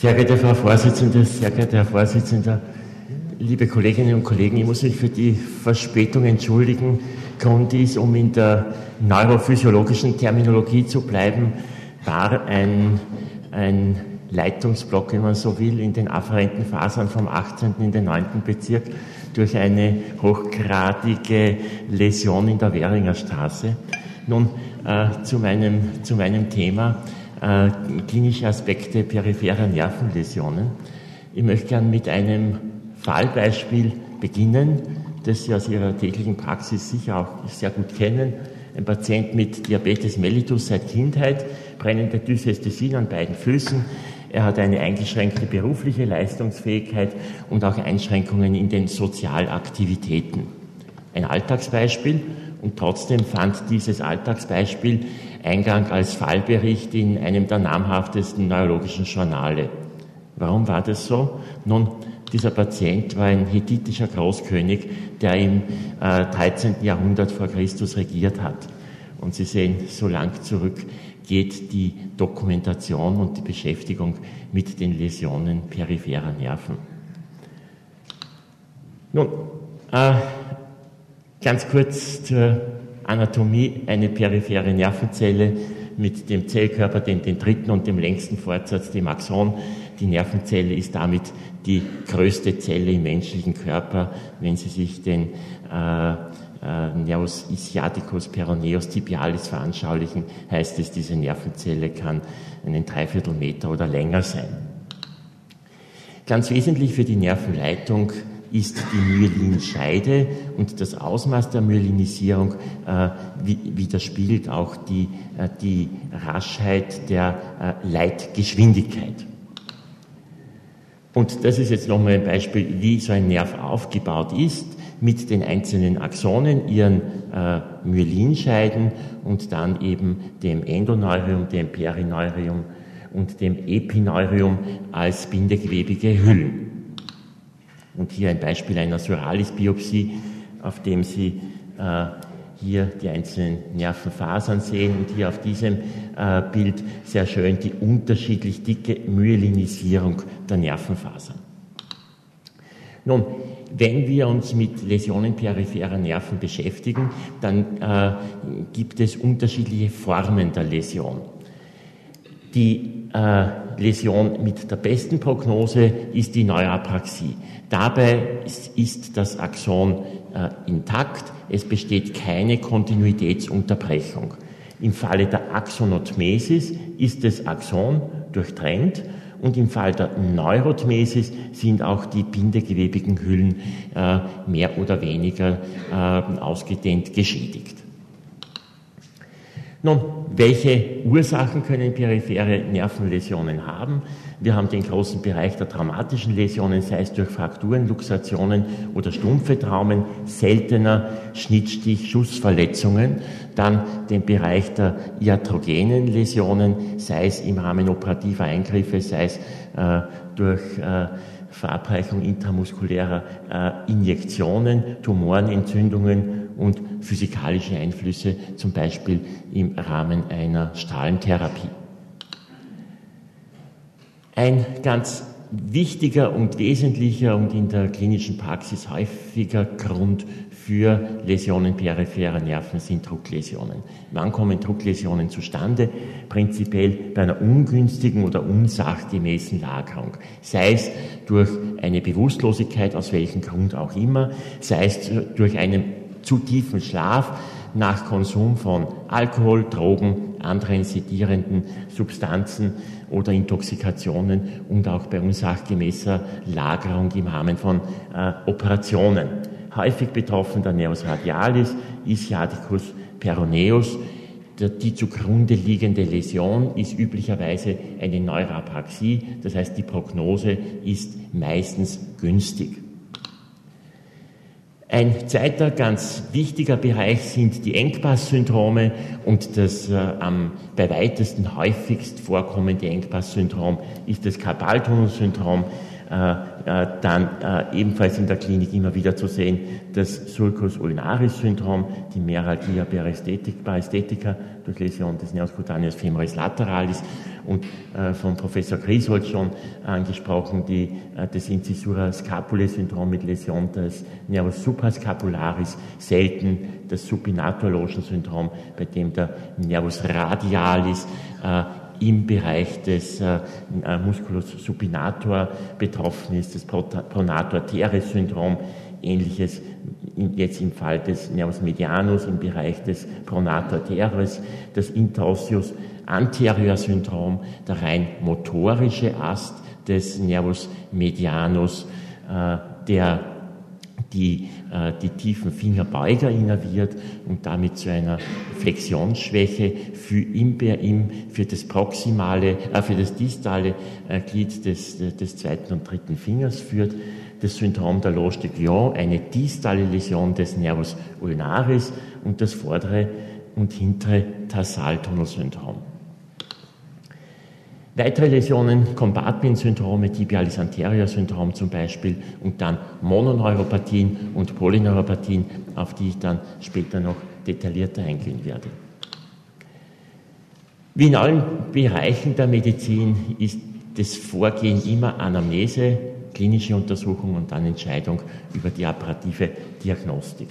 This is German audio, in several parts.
Sehr geehrte Frau Vorsitzende, sehr geehrter Herr Vorsitzender, liebe Kolleginnen und Kollegen, ich muss mich für die Verspätung entschuldigen. Grund ist, um in der neurophysiologischen Terminologie zu bleiben, war ein, ein Leitungsblock, wenn man so will, in den afferenten Fasern vom 18. in den 9. Bezirk durch eine hochgradige Läsion in der Währinger Straße. Nun äh, zu, meinem, zu meinem Thema äh, klinische Aspekte peripherer Nervenläsionen. Ich möchte gern mit einem Fallbeispiel beginnen, das Sie aus Ihrer täglichen Praxis sicher auch sehr gut kennen. Ein Patient mit Diabetes mellitus seit Kindheit, brennende Dysästhesien an beiden Füßen. Er hat eine eingeschränkte berufliche Leistungsfähigkeit und auch Einschränkungen in den Sozialaktivitäten. Ein Alltagsbeispiel und trotzdem fand dieses Alltagsbeispiel Eingang als Fallbericht in einem der namhaftesten neurologischen Journale. Warum war das so? Nun, dieser Patient war ein hethitischer Großkönig, der im äh, 13. Jahrhundert vor Christus regiert hat. Und Sie sehen, so lang zurück geht die Dokumentation und die Beschäftigung mit den Läsionen peripherer Nerven. Nun, äh, ganz kurz zur Anatomie. Eine periphere Nervenzelle mit dem Zellkörper, den, den dritten und dem längsten Fortsatz, dem Axon. Die Nervenzelle ist damit die größte Zelle im menschlichen Körper. Wenn Sie sich den äh, äh, Nervus ischiaticus peroneus tibialis veranschaulichen, heißt es, diese Nervenzelle kann einen Dreiviertelmeter oder länger sein. Ganz wesentlich für die Nervenleitung ist die Myelinscheide und das Ausmaß der Myelinisierung äh, widerspiegelt auch die, äh, die Raschheit der äh, Leitgeschwindigkeit. Und das ist jetzt nochmal ein Beispiel, wie so ein Nerv aufgebaut ist, mit den einzelnen Axonen, ihren äh, Myelinscheiden und dann eben dem Endoneurium, dem Perineurium und dem Epineurium als bindegewebige Hüllen. Und hier ein Beispiel einer Suralis-Biopsie, auf dem Sie äh, hier die einzelnen Nervenfasern sehen und hier auf diesem äh, Bild sehr schön die unterschiedlich dicke Myelinisierung der Nervenfasern. Nun, wenn wir uns mit Läsionen peripherer Nerven beschäftigen, dann äh, gibt es unterschiedliche Formen der Läsion. Die äh, Läsion mit der besten Prognose ist die Neuropraxie. Dabei ist das Axon äh, intakt, es besteht keine Kontinuitätsunterbrechung. Im Falle der Axonotmesis ist das Axon durchtrennt und im Fall der Neurotmesis sind auch die bindegewebigen Hüllen äh, mehr oder weniger äh, ausgedehnt geschädigt. Nun, welche Ursachen können periphere Nervenläsionen haben? Wir haben den großen Bereich der traumatischen Läsionen, sei es durch Frakturen, Luxationen oder stumpfe Traumen, seltener Schnittstich, Schussverletzungen. Dann den Bereich der iatrogenen Läsionen, sei es im Rahmen operativer Eingriffe, sei es äh, durch äh, Verabreichung intramuskulärer äh, Injektionen, Tumorenentzündungen und physikalische Einflüsse, zum Beispiel im Rahmen einer Strahlentherapie. Ein ganz wichtiger und wesentlicher und in der klinischen Praxis häufiger Grund für Läsionen peripherer Nerven sind Druckläsionen. Wann kommen Druckläsionen zustande? Prinzipiell bei einer ungünstigen oder unsachgemäßen Lagerung. Sei es durch eine Bewusstlosigkeit, aus welchem Grund auch immer, sei es durch einen zu tiefen Schlaf nach Konsum von Alkohol, Drogen, anderen sedierenden Substanzen oder Intoxikationen und auch bei unsachgemäßer Lagerung im Rahmen von äh, Operationen. Häufig betroffen der Neos radialis, Ischiaticus peroneus. Die zugrunde liegende Läsion ist üblicherweise eine Neurapraxie, das heißt die Prognose ist meistens günstig. Ein zweiter ganz wichtiger Bereich sind die Engpass-Syndrome und das äh, am bei weitesten häufigst vorkommende Engpass-Syndrom ist das Karpaltunnelsyndrom. Äh, äh, dann äh, ebenfalls in der Klinik immer wieder zu sehen das Sulcus ulnaris Syndrom, die Meralgia paresthetica durch Läsion des Neoscutaneus femoris lateralis und äh, von Professor Grieshold schon angesprochen, die, äh, das Incisura Scapulae Syndrom mit Läsion des Nervus suprascapularis, selten das Supinator Lotion Syndrom, bei dem der Nervus radialis äh, im Bereich des äh, äh Musculus supinator betroffen ist, das Pronator teres Syndrom, ähnliches jetzt im Fall des Nervus medianus im Bereich des Pronator teres, das Interossius anterior Syndrom, der rein motorische Ast des Nervus medianus, äh, der die, äh, die tiefen Fingerbeuger innerviert und damit zu einer Flexionsschwäche für, im, im, für das proximale, äh, für das distale äh, Glied des, des zweiten und dritten Fingers führt. Das Syndrom der Loge de Guion, eine distale Läsion des Nervus ulnaris und das vordere und hintere Tarsaltunnelsyndrom. Weitere Läsionen, Compartment-Syndrome, Tibialis Anterior-Syndrom zum Beispiel und dann Mononeuropathien und Polyneuropathien, auf die ich dann später noch detaillierter eingehen werde. Wie in allen Bereichen der Medizin ist das Vorgehen immer Anamnese, klinische Untersuchung und dann Entscheidung über die apparative Diagnostik.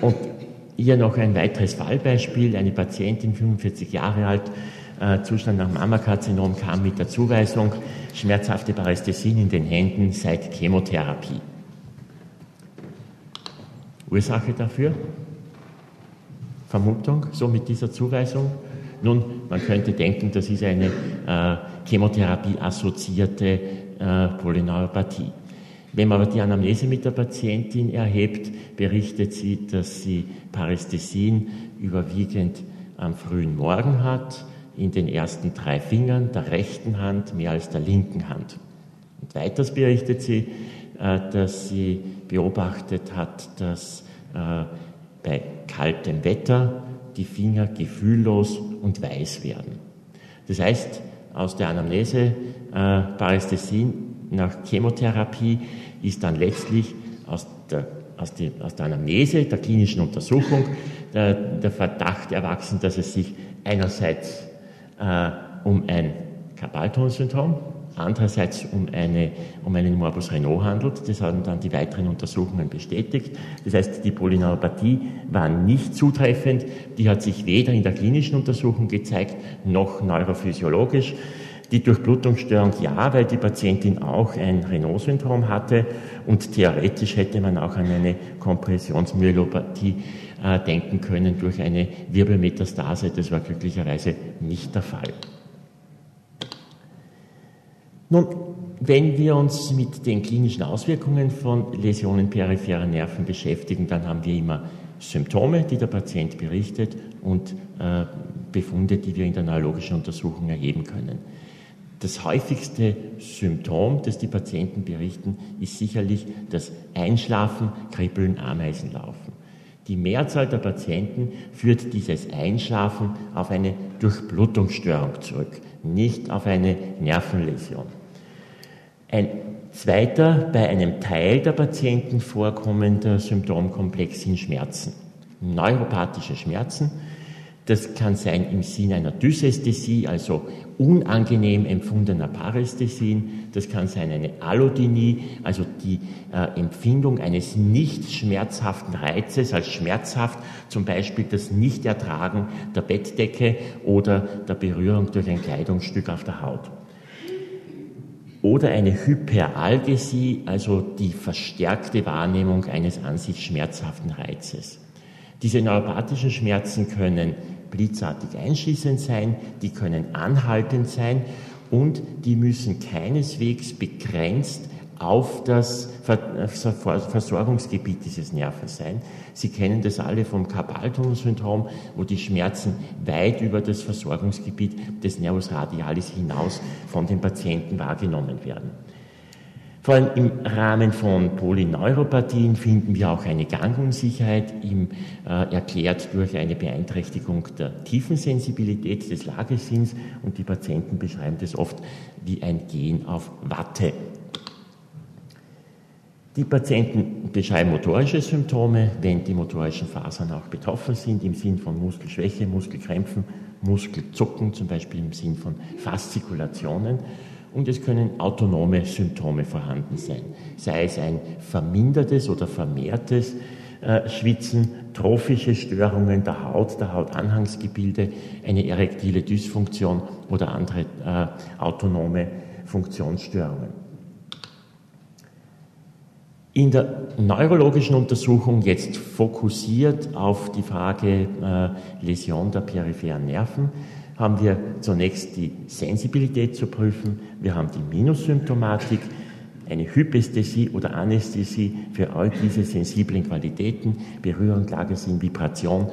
Und hier noch ein weiteres Fallbeispiel. Eine Patientin, 45 Jahre alt, äh, Zustand nach Mammakarzinom kam mit der Zuweisung schmerzhafte Parästhesien in den Händen seit Chemotherapie. Ursache dafür? Vermutung, so mit dieser Zuweisung? Nun, man könnte denken, das ist eine äh, Chemotherapie-assoziierte äh, Polyneuropathie. Wenn man aber die Anamnese mit der Patientin erhebt, berichtet sie, dass sie Parästhesien überwiegend am frühen Morgen hat, in den ersten drei Fingern der rechten Hand mehr als der linken Hand. Und weiters berichtet sie, äh, dass sie beobachtet hat, dass äh, bei kaltem Wetter die Finger gefühllos und weiß werden. Das heißt, aus der Anamnese äh, nach Chemotherapie ist dann letztlich aus der, aus, die, aus der Anamnese der klinischen Untersuchung der, der Verdacht erwachsen, dass es sich einerseits äh, um ein Karpaltunnelsyndrom, andererseits um, eine, um einen Morbus Renault handelt. Das haben dann die weiteren Untersuchungen bestätigt. Das heißt, die Polyneuropathie war nicht zutreffend. Die hat sich weder in der klinischen Untersuchung gezeigt, noch neurophysiologisch. Die Durchblutungsstörung ja, weil die Patientin auch ein Renault-Syndrom hatte und theoretisch hätte man auch an eine Kompressionsmyelopathie äh, denken können durch eine Wirbelmetastase. Das war glücklicherweise nicht der Fall. Nun, wenn wir uns mit den klinischen Auswirkungen von Läsionen peripherer Nerven beschäftigen, dann haben wir immer Symptome, die der Patient berichtet und äh, Befunde, die wir in der neurologischen Untersuchung erheben können. Das häufigste Symptom, das die Patienten berichten, ist sicherlich das Einschlafen, Kribbeln, Ameisenlaufen. Die Mehrzahl der Patienten führt dieses Einschlafen auf eine Durchblutungsstörung zurück, nicht auf eine Nervenläsion. Ein zweiter, bei einem Teil der Patienten vorkommender Symptomkomplex sind Schmerzen. Neuropathische Schmerzen, das kann sein im Sinne einer Dysästhesie, also unangenehm empfundener Parästhesien. Das kann sein eine Allodynie, also die äh, Empfindung eines nicht schmerzhaften Reizes als schmerzhaft, zum Beispiel das Nichtertragen der Bettdecke oder der Berührung durch ein Kleidungsstück auf der Haut. Oder eine Hyperalgesie, also die verstärkte Wahrnehmung eines an sich schmerzhaften Reizes. Diese neuropathischen Schmerzen können blitzartig einschießend sein, die können anhaltend sein und die müssen keineswegs begrenzt auf das Versorgungsgebiet dieses Nervens sein. Sie kennen das alle vom Karpaltunnelsyndrom, wo die Schmerzen weit über das Versorgungsgebiet des Nervus radialis hinaus von den Patienten wahrgenommen werden. Vor allem im Rahmen von Polyneuropathien finden wir auch eine Gangunsicherheit, im, äh, erklärt durch eine Beeinträchtigung der Tiefensensibilität des Lagesinns und die Patienten beschreiben das oft wie ein Gehen auf Watte. Die Patienten beschreiben motorische Symptome, wenn die motorischen Fasern auch betroffen sind, im Sinn von Muskelschwäche, Muskelkrämpfen, Muskelzucken, zum Beispiel im Sinn von Faszikulationen. Und es können autonome Symptome vorhanden sein, sei es ein vermindertes oder vermehrtes äh, Schwitzen, trophische Störungen der Haut, der Hautanhangsgebilde, eine erektile Dysfunktion oder andere äh, autonome Funktionsstörungen. In der neurologischen Untersuchung jetzt fokussiert auf die Frage äh, Läsion der peripheren Nerven haben wir zunächst die Sensibilität zu prüfen, wir haben die Minussymptomatik, eine Hypästhesie oder Anästhesie für all diese sensiblen Qualitäten, Berührung, Klagesinn, Vibration,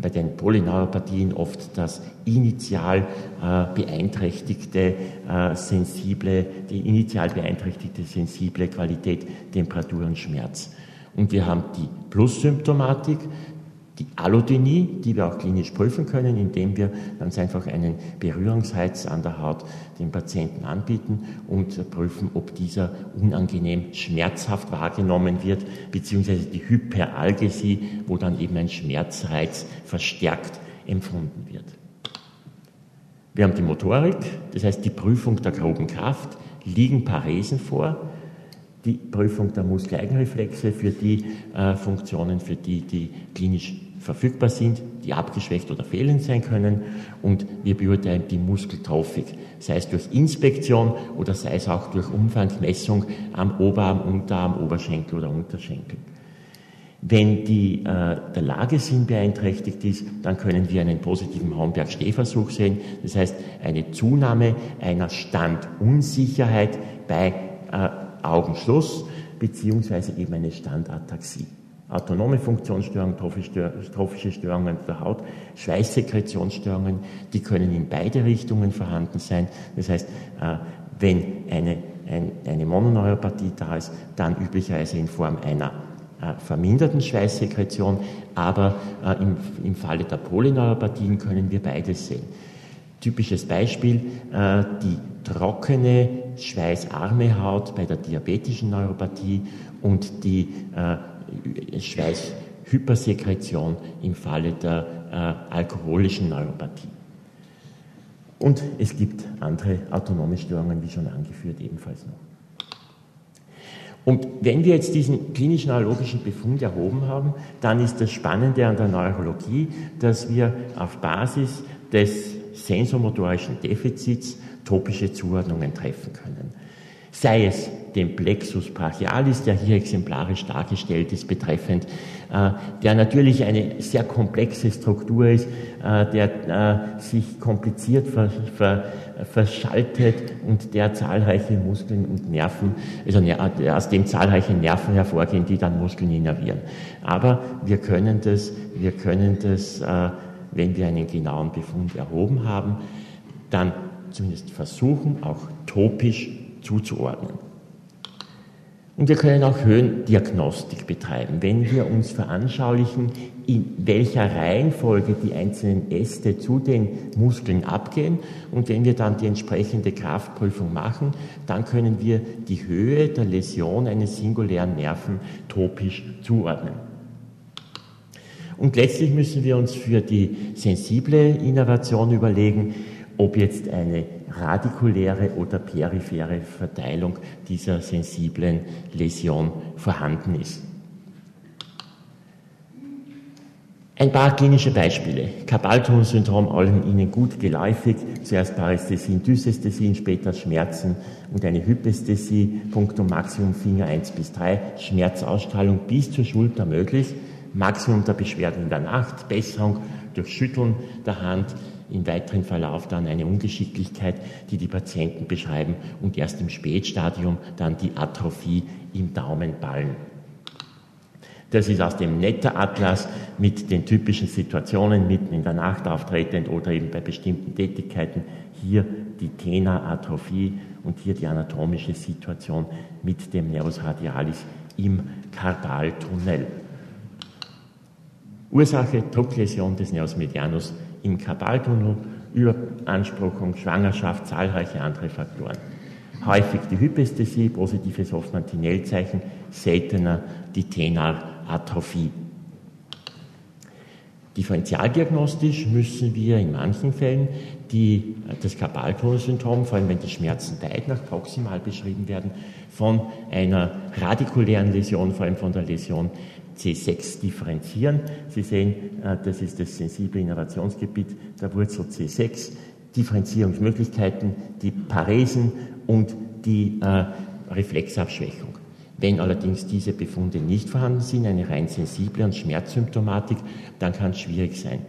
bei den Polyneuropathien oft das initial äh, beeinträchtigte äh, sensible, die initial beeinträchtigte sensible Qualität Temperatur und Schmerz. Und wir haben die Plussymptomatik, die Allodynie, die wir auch klinisch prüfen können, indem wir ganz einfach einen Berührungsheiz an der Haut dem Patienten anbieten und prüfen, ob dieser unangenehm schmerzhaft wahrgenommen wird, beziehungsweise die Hyperalgesie, wo dann eben ein Schmerzreiz verstärkt empfunden wird. Wir haben die Motorik, das heißt die Prüfung der groben Kraft, liegen Paresen vor, die Prüfung der Muskeleigenreflexe für die äh, Funktionen, für die die klinisch verfügbar sind, die abgeschwächt oder fehlend sein können und wir beurteilen die Muskeltrophik, sei es durch Inspektion oder sei es auch durch Umfangmessung am Oberarm, Unterarm, Oberschenkel oder Unterschenkel. Wenn die, äh, der Lagesinn beeinträchtigt ist, dann können wir einen positiven Homberg-Steh-Versuch sehen. Das heißt, eine Zunahme einer Standunsicherheit bei äh, Augenschluss beziehungsweise eben eine Standataxie. Autonome Funktionsstörungen, trophische Störungen der Haut, Schweißsekretionsstörungen, die können in beide Richtungen vorhanden sein. Das heißt, äh, wenn eine, eine Mononeuropathie da ist, dann üblicherweise in Form einer äh, verminderten Schweißsekretion, aber äh, im, im Falle der Polyneuropathien können wir beides sehen. Typisches Beispiel, die trockene, schweißarme Haut bei der diabetischen Neuropathie und die Schweißhypersekretion im Falle der äh, alkoholischen Neuropathie. Und es gibt andere autonome Störungen, wie schon angeführt, ebenfalls noch. Und wenn wir jetzt diesen klinischen neurologischen Befund erhoben haben, dann ist das Spannende an der Neurologie, dass wir auf Basis des sensomotorischen Defizits topische Zuordnungen treffen können sei es dem Plexus brachialis, der hier exemplarisch dargestellt ist, betreffend, äh, der natürlich eine sehr komplexe Struktur ist, äh, der äh, sich kompliziert ver, ver, verschaltet und der zahlreiche Muskeln und Nerven, also aus dem zahlreiche Nerven hervorgehen, die dann Muskeln innervieren. Aber wir können das, wir können das, wenn wir einen genauen Befund erhoben haben, dann zumindest versuchen, auch topisch zuzuordnen. Und wir können auch Höhendiagnostik betreiben, wenn wir uns veranschaulichen, in welcher Reihenfolge die einzelnen Äste zu den Muskeln abgehen. Und wenn wir dann die entsprechende Kraftprüfung machen, dann können wir die Höhe der Läsion eines singulären Nerven topisch zuordnen. Und letztlich müssen wir uns für die sensible Innervation überlegen, ob jetzt eine radikuläre oder periphere Verteilung dieser sensiblen Läsion vorhanden ist. Ein paar klinische Beispiele. Carpaltunnel-Syndrom, allen Ihnen gut geläufig. Zuerst Parästhesien, Dysästhesien, später Schmerzen und eine Hypästhesie, Punktum Maximum Finger 1 bis 3, Schmerzausstrahlung bis zur Schulter möglich, Maximum der Beschwerden in der Nacht, Besserung durch Schütteln der Hand, im weiteren Verlauf dann eine Ungeschicklichkeit, die die Patienten beschreiben und erst im Spätstadium dann die Atrophie im Daumenballen. Das ist aus dem Netter-Atlas mit den typischen Situationen mitten in der Nacht auftretend oder eben bei bestimmten Tätigkeiten. Hier die Tena-Atrophie und hier die anatomische Situation mit dem Nervus radialis im Karpaltunnel. Ursache Druckläsion des Nervus medianus im Karpaltunnel, Überanspruchung, Schwangerschaft, zahlreiche andere Faktoren. Häufig die Hypästhesie, positives Hoffmann-Tinel-Zeichen, seltener die Tenalatrophie. Differentialdiagnostisch müssen wir in manchen Fällen die, das Karpaltunnelsyndrom, vor allem wenn die Schmerzen weit nach proximal beschrieben werden, von einer radikulären Läsion, vor allem von der Läsion C6 differenzieren. Sie sehen, äh, das ist das sensible Innervationsgebiet der Wurzel C6. Differenzierungsmöglichkeiten, die Paresen und die äh, Reflexabschwächung. Wenn allerdings diese Befunde nicht vorhanden sind, eine rein sensible und Schmerzsymptomatik, dann kann es schwierig sein.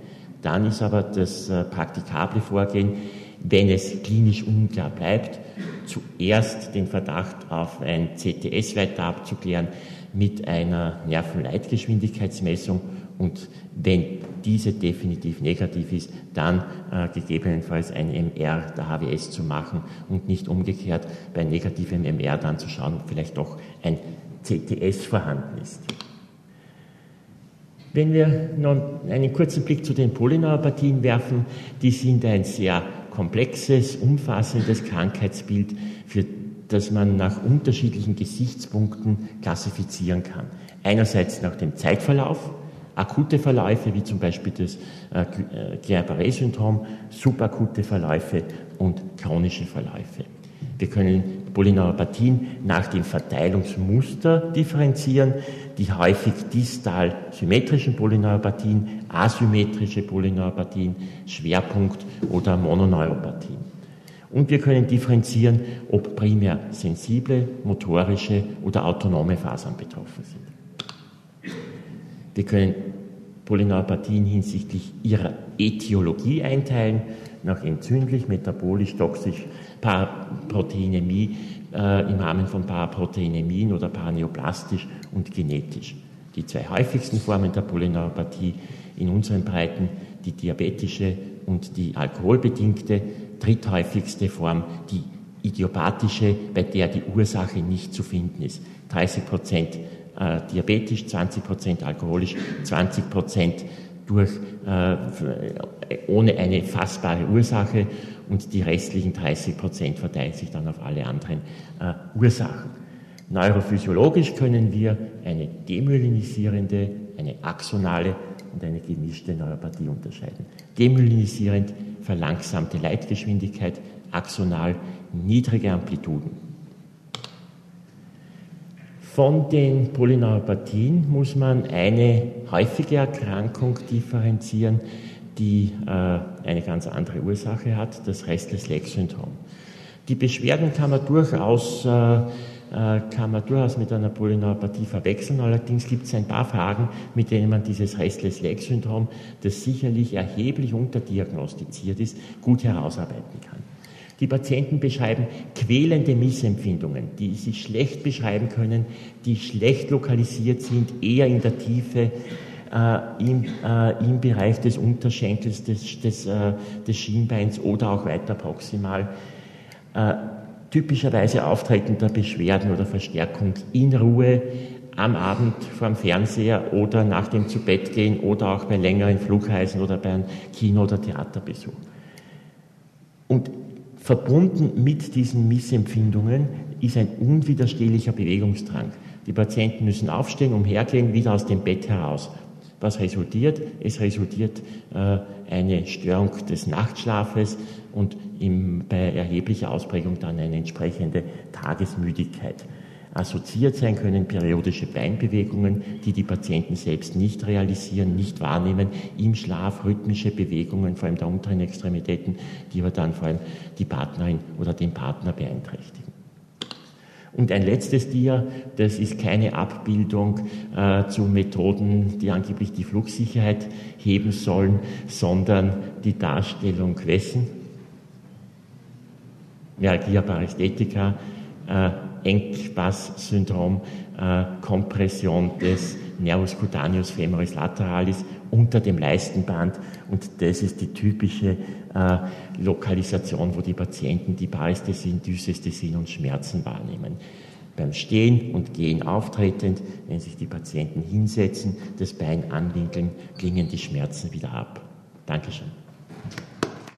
Dann ist aber das äh, praktikable Vorgehen, wenn es klinisch unklar bleibt, zuerst den Verdacht auf ein CTS weiter abzuklären mit einer Nervenleitgeschwindigkeitsmessung und wenn diese definitiv negativ ist, dann äh, gegebenenfalls ein MR der HWS zu machen und nicht umgekehrt bei negativem MR dann zu schauen, ob vielleicht doch ein CTS vorhanden ist. Wenn wir noch einen kurzen Blick zu den Polyneuropathien werfen, die sind ein sehr komplexes, umfassendes Krankheitsbild, für das man nach unterschiedlichen Gesichtspunkten klassifizieren kann. Einerseits nach dem Zeitverlauf, akute Verläufe, wie zum Beispiel das äh, Guillain-Barré-Syndrom, subakute Verläufe und chronische Verläufe. Wir können Polyneuropathien nach dem Verteilungsmuster differenzieren, die häufig distal symmetrischen Polyneuropathien, asymmetrische Polyneuropathien, Schwerpunkt oder Mononeuropathien. Und wir können differenzieren, ob primär sensible, motorische oder autonome Fasern betroffen sind. Wir können Polyneuropathien hinsichtlich ihrer Ätiologie einteilen, nach entzündlich, metabolisch, toxisch, Paraproteinämie äh, im Rahmen von Paraproteinemien oder paraneoplastisch und genetisch. Die zwei häufigsten Formen der Polyneuropathie in unseren Breiten, die diabetische und die alkoholbedingte, dritthäufigste Form, die idiopathische, bei der die Ursache nicht zu finden ist. 30 Prozent äh, diabetisch, 20 Prozent alkoholisch, 20 Prozent durch, äh, ohne eine fassbare Ursache und die restlichen 30 Prozent verteilen sich dann auf alle anderen äh, Ursachen. Neurophysiologisch können wir eine demyelinisierende, eine axonale und eine gemischte Neuropathie unterscheiden. Demyelinisierend verlangsamte Leitgeschwindigkeit, axonal niedrige Amplituden. Von den Polyneuropathien muss man eine häufige Erkrankung differenzieren, die äh, eine ganz andere Ursache hat, das Restless-Leg-Syndrom. Die Beschwerden kann man durchaus äh, kann man durchaus mit einer Polyneuropathie verwechseln. Allerdings gibt es ein paar Fragen, mit denen man dieses Restless-Leg-Syndrom, das sicherlich erheblich unterdiagnostiziert ist, gut herausarbeiten kann. Die Patienten beschreiben quälende Missempfindungen, die sie schlecht beschreiben können, die schlecht lokalisiert sind, eher in der Tiefe, äh, im, äh, im Bereich des Unterschenkels, des, des, äh, des Schienbeins oder auch weiter proximal. Typischerweise auftretender Beschwerden oder Verstärkung in Ruhe am Abend vorm Fernseher oder nach dem Zubettgehen oder auch bei längeren Flugreisen oder bei einem Kino- oder Theaterbesuch. Und Verbunden mit diesen Missempfindungen ist ein unwiderstehlicher Bewegungsdrang. Die Patienten müssen aufstehen, umhergehen, wieder aus dem Bett heraus. Was resultiert? Es resultiert äh, eine Störung des Nachtschlafes und im, bei erheblicher Ausprägung dann eine entsprechende Tagesmüdigkeit. Assoziiert sein können periodische Beinbewegungen, die die Patienten selbst nicht realisieren, nicht wahrnehmen, im Schlaf rhythmische Bewegungen, vor allem der unteren Extremitäten, die aber dann vor allem die Partnerin oder den Partner beeinträchtigen. Und ein letztes Dia, das ist keine Abbildung äh, zu Methoden, die angeblich die Flugsicherheit heben sollen, sondern die Darstellung wessen? Myalgia paresthetica, äh, Engpass-Syndrom, äh, Kompression des Nervus cutaneus femoris lateralis unter dem Leistenband und das ist die typische Lokalisation, wo die Patienten die Parästhesien, Dysesthesien und Schmerzen wahrnehmen. Beim Stehen und Gehen auftretend, wenn sich die Patienten hinsetzen, das Bein anwinkeln, klingen die Schmerzen wieder ab. Dankeschön.